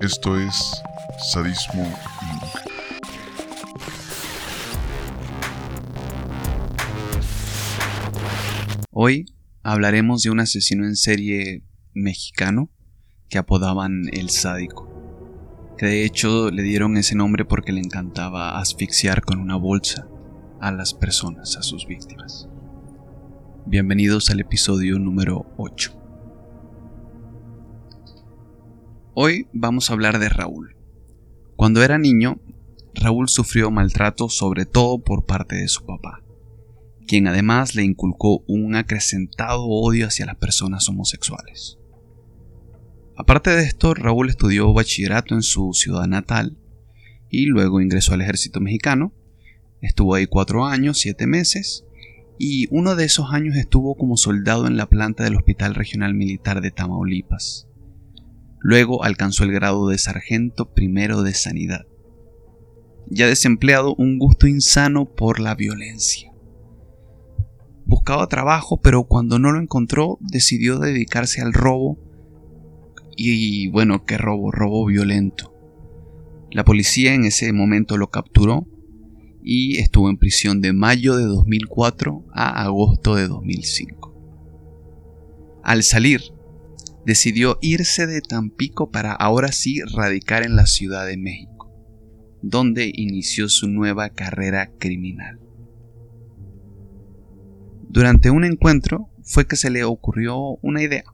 Esto es Sadismo. Hoy hablaremos de un asesino en serie mexicano que apodaban el sádico, que de hecho le dieron ese nombre porque le encantaba asfixiar con una bolsa a las personas, a sus víctimas. Bienvenidos al episodio número 8. Hoy vamos a hablar de Raúl. Cuando era niño, Raúl sufrió maltrato sobre todo por parte de su papá, quien además le inculcó un acrecentado odio hacia las personas homosexuales. Aparte de esto, Raúl estudió bachillerato en su ciudad natal y luego ingresó al ejército mexicano. Estuvo ahí cuatro años, siete meses, y uno de esos años estuvo como soldado en la planta del Hospital Regional Militar de Tamaulipas. Luego alcanzó el grado de sargento primero de sanidad. Ya desempleado, un gusto insano por la violencia. Buscaba trabajo, pero cuando no lo encontró, decidió dedicarse al robo. Y bueno, ¿qué robo? Robo violento. La policía en ese momento lo capturó y estuvo en prisión de mayo de 2004 a agosto de 2005. Al salir, decidió irse de Tampico para ahora sí radicar en la Ciudad de México, donde inició su nueva carrera criminal. Durante un encuentro fue que se le ocurrió una idea.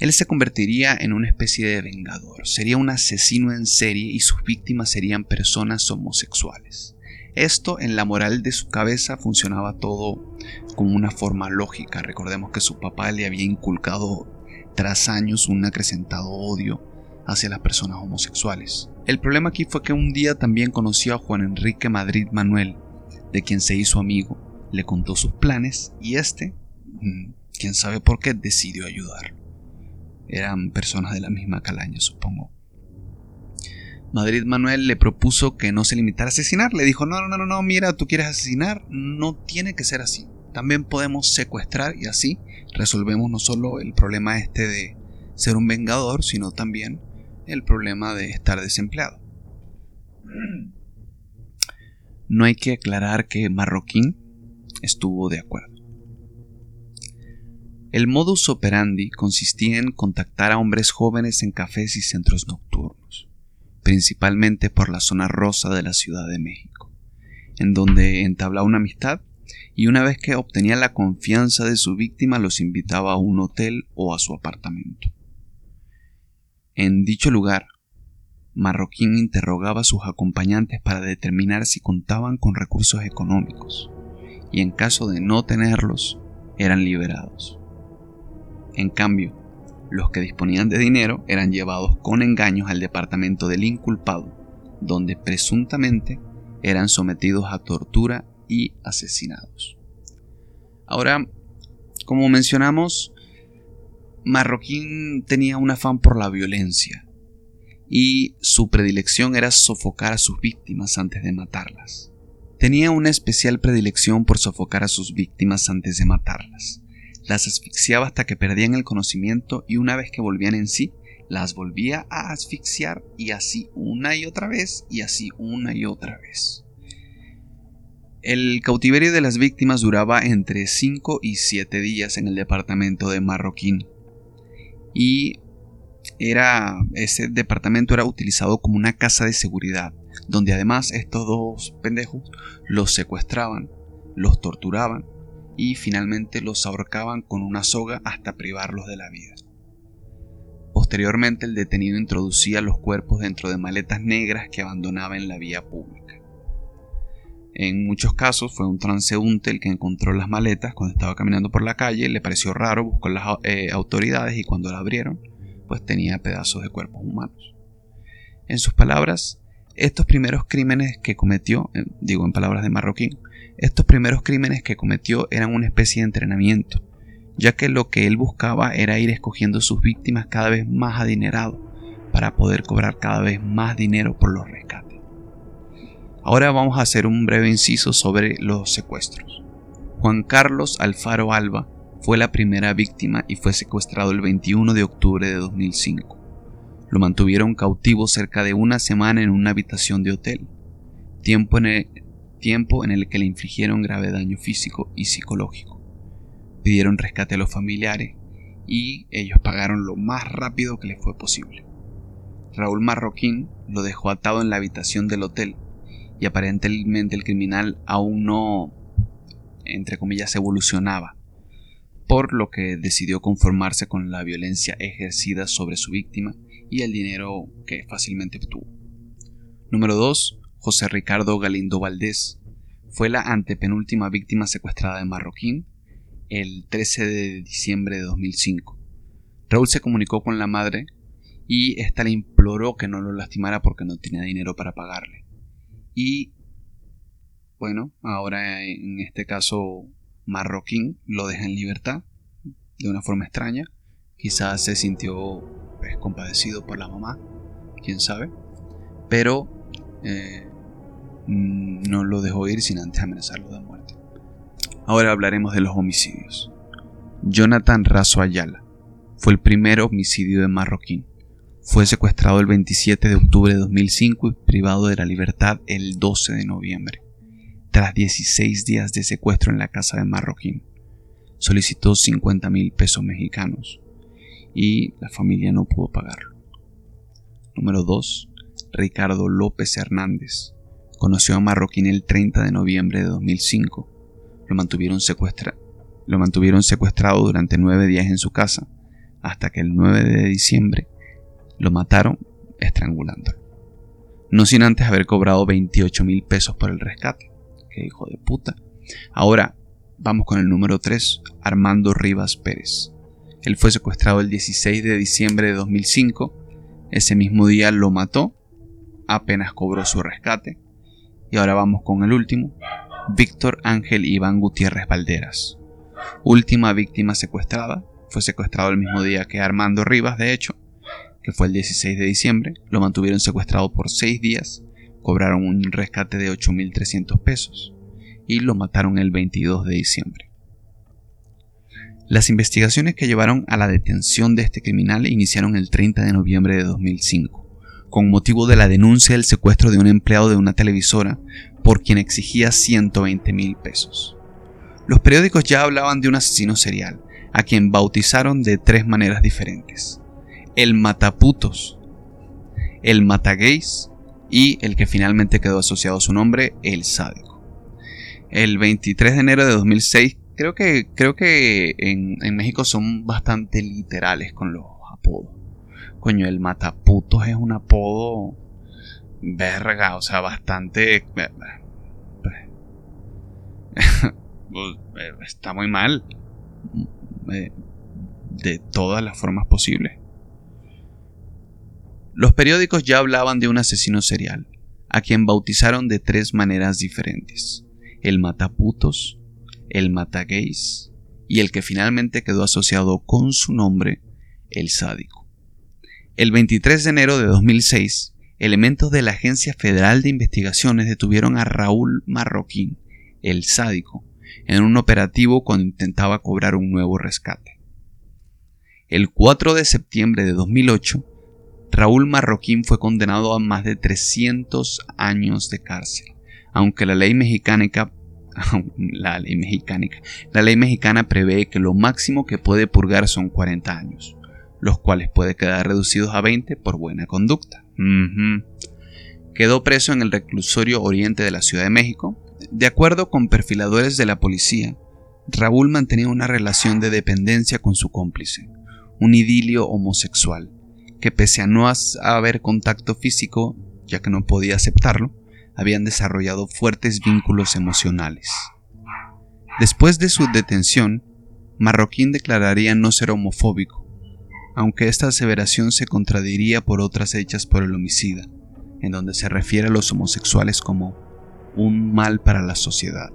Él se convertiría en una especie de vengador, sería un asesino en serie y sus víctimas serían personas homosexuales. Esto en la moral de su cabeza funcionaba todo como una forma lógica. Recordemos que su papá le había inculcado tras años un acrecentado odio hacia las personas homosexuales. El problema aquí fue que un día también conoció a Juan Enrique Madrid Manuel, de quien se hizo amigo, le contó sus planes y este, mm, quién sabe por qué, decidió ayudarlo. Eran personas de la misma calaña, supongo. Madrid Manuel le propuso que no se limitara a asesinar. Le dijo, no, no, no, no, mira, tú quieres asesinar, no tiene que ser así. También podemos secuestrar y así resolvemos no solo el problema este de ser un vengador, sino también el problema de estar desempleado. No hay que aclarar que Marroquín estuvo de acuerdo. El modus operandi consistía en contactar a hombres jóvenes en cafés y centros nocturnos, principalmente por la zona rosa de la Ciudad de México, en donde entablaba una amistad y una vez que obtenía la confianza de su víctima los invitaba a un hotel o a su apartamento. En dicho lugar, Marroquín interrogaba a sus acompañantes para determinar si contaban con recursos económicos, y en caso de no tenerlos, eran liberados. En cambio, los que disponían de dinero eran llevados con engaños al departamento del inculpado, donde presuntamente eran sometidos a tortura y asesinados. Ahora, como mencionamos, Marroquín tenía un afán por la violencia y su predilección era sofocar a sus víctimas antes de matarlas. Tenía una especial predilección por sofocar a sus víctimas antes de matarlas. Las asfixiaba hasta que perdían el conocimiento y una vez que volvían en sí, las volvía a asfixiar y así una y otra vez y así una y otra vez. El cautiverio de las víctimas duraba entre 5 y 7 días en el departamento de Marroquín. Y ese departamento era utilizado como una casa de seguridad, donde además estos dos pendejos los secuestraban, los torturaban y finalmente los ahorcaban con una soga hasta privarlos de la vida. Posteriormente el detenido introducía los cuerpos dentro de maletas negras que abandonaba en la vía pública. En muchos casos fue un transeúnte el que encontró las maletas cuando estaba caminando por la calle, le pareció raro, buscó las eh, autoridades y cuando la abrieron, pues tenía pedazos de cuerpos humanos. En sus palabras, estos primeros crímenes que cometió, eh, digo en palabras de Marroquín, estos primeros crímenes que cometió eran una especie de entrenamiento, ya que lo que él buscaba era ir escogiendo sus víctimas cada vez más adinerado, para poder cobrar cada vez más dinero por los rescates. Ahora vamos a hacer un breve inciso sobre los secuestros. Juan Carlos Alfaro Alba fue la primera víctima y fue secuestrado el 21 de octubre de 2005. lo mantuvieron cautivo cerca de una semana en una habitación de hotel, tiempo en el, tiempo en el que le infligieron grave daño físico y psicológico. Pidieron rescate a los familiares y ellos pagaron lo más rápido que les fue posible. Raúl Marroquín lo dejó atado en la habitación del hotel y aparentemente el criminal aún no, entre comillas, evolucionaba, por lo que decidió conformarse con la violencia ejercida sobre su víctima y el dinero que fácilmente obtuvo. Número 2. José Ricardo Galindo Valdés fue la antepenúltima víctima secuestrada de Marroquín el 13 de diciembre de 2005. Raúl se comunicó con la madre y ésta le imploró que no lo lastimara porque no tenía dinero para pagarle. Y bueno, ahora en este caso Marroquín lo deja en libertad de una forma extraña. Quizás se sintió pues, compadecido por la mamá, quién sabe. Pero eh, no lo dejó ir sin antes amenazarlo de muerte. Ahora hablaremos de los homicidios. Jonathan Razo Ayala fue el primer homicidio de Marroquín. Fue secuestrado el 27 de octubre de 2005 y privado de la libertad el 12 de noviembre. Tras 16 días de secuestro en la casa de Marroquín, solicitó 50 mil pesos mexicanos y la familia no pudo pagarlo. Número 2. Ricardo López Hernández. Conoció a Marroquín el 30 de noviembre de 2005. Lo mantuvieron, lo mantuvieron secuestrado durante nueve días en su casa, hasta que el 9 de diciembre lo mataron estrangulándolo. No sin antes haber cobrado 28 mil pesos por el rescate. Qué hijo de puta. Ahora, vamos con el número 3, Armando Rivas Pérez. Él fue secuestrado el 16 de diciembre de 2005. Ese mismo día lo mató, apenas cobró su rescate. Y ahora vamos con el último, Víctor Ángel Iván Gutiérrez Valderas. Última víctima secuestrada, fue secuestrado el mismo día que Armando Rivas, de hecho, que fue el 16 de diciembre, lo mantuvieron secuestrado por seis días, cobraron un rescate de 8.300 pesos y lo mataron el 22 de diciembre. Las investigaciones que llevaron a la detención de este criminal iniciaron el 30 de noviembre de 2005, con motivo de la denuncia del secuestro de un empleado de una televisora por quien exigía 120 mil pesos. Los periódicos ya hablaban de un asesino serial, a quien bautizaron de tres maneras diferentes el mataputos, el matagays y el que finalmente quedó asociado a su nombre, el sádico. El 23 de enero de 2006, creo que, creo que en, México son bastante literales con los apodos. Coño, el mataputos es un apodo verga, o sea, bastante... Está muy mal. Eh, de todas las formas posibles. Los periódicos ya hablaban de un asesino serial, a quien bautizaron de tres maneras diferentes: el mataputos, el matagays y el que finalmente quedó asociado con su nombre, el sádico. El 23 de enero de 2006, elementos de la Agencia Federal de Investigaciones detuvieron a Raúl Marroquín, el sádico, en un operativo cuando intentaba cobrar un nuevo rescate. El 4 de septiembre de 2008, Raúl Marroquín fue condenado a más de 300 años de cárcel, aunque la ley mexicana la ley mexicana, la ley mexicana prevé que lo máximo que puede purgar son 40 años, los cuales puede quedar reducidos a 20 por buena conducta. Quedó preso en el reclusorio oriente de la Ciudad de México. De acuerdo con perfiladores de la policía, Raúl mantenía una relación de dependencia con su cómplice, un idilio homosexual, que pese a no haber contacto físico, ya que no podía aceptarlo, habían desarrollado fuertes vínculos emocionales. Después de su detención, Marroquín declararía no ser homofóbico, aunque esta aseveración se contradiría por otras hechas por el homicida, en donde se refiere a los homosexuales como un mal para la sociedad.